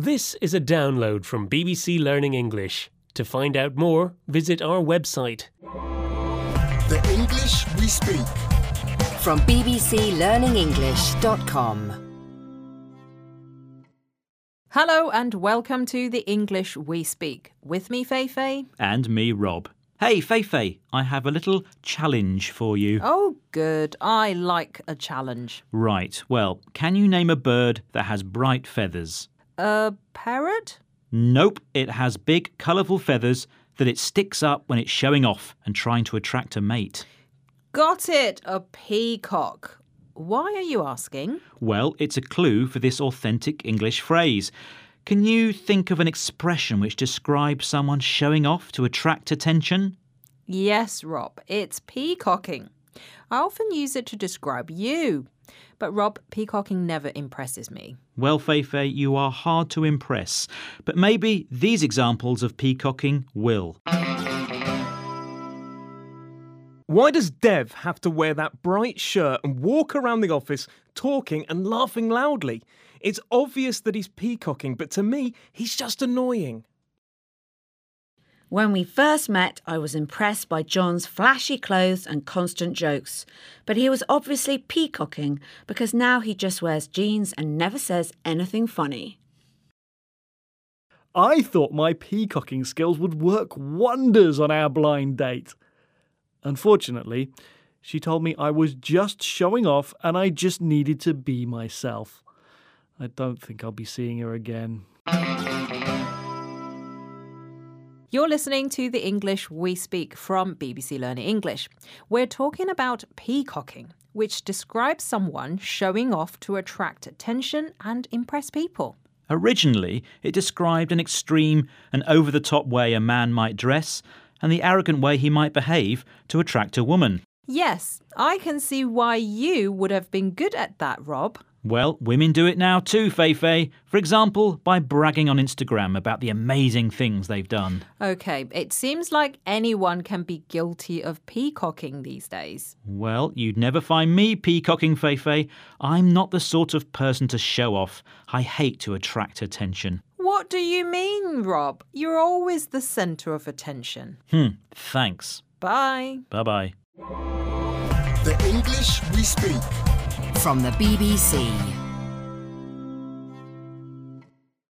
This is a download from BBC Learning English. To find out more, visit our website. The English we speak. From bbclearningenglish.com. Hello and welcome to the English We Speak. With me, Feifei. And me, Rob. Hey, Feifei, I have a little challenge for you. Oh, good. I like a challenge. Right, well, can you name a bird that has bright feathers? A parrot? Nope, it has big, colourful feathers that it sticks up when it's showing off and trying to attract a mate. Got it. A peacock. Why are you asking? Well, it's a clue for this authentic English phrase. Can you think of an expression which describes someone showing off to attract attention? Yes, Rob. It's peacocking. I often use it to describe you. But Rob, peacocking never impresses me. Well, Feifei, you are hard to impress. But maybe these examples of peacocking will. Why does Dev have to wear that bright shirt and walk around the office talking and laughing loudly? It's obvious that he's peacocking, but to me, he's just annoying. When we first met, I was impressed by John's flashy clothes and constant jokes. But he was obviously peacocking because now he just wears jeans and never says anything funny. I thought my peacocking skills would work wonders on our blind date. Unfortunately, she told me I was just showing off and I just needed to be myself. I don't think I'll be seeing her again. You're listening to the English We Speak from BBC Learning English. We're talking about peacocking, which describes someone showing off to attract attention and impress people. Originally, it described an extreme and over the top way a man might dress and the arrogant way he might behave to attract a woman. Yes, I can see why you would have been good at that, Rob. Well, women do it now too, Feifei. For example, by bragging on Instagram about the amazing things they've done. Okay, it seems like anyone can be guilty of peacocking these days. Well, you'd never find me peacocking, Feifei. I'm not the sort of person to show off. I hate to attract attention. What do you mean, Rob? You're always the centre of attention. Hmm, thanks. Bye. Bye bye. The English we speak. From the BBC.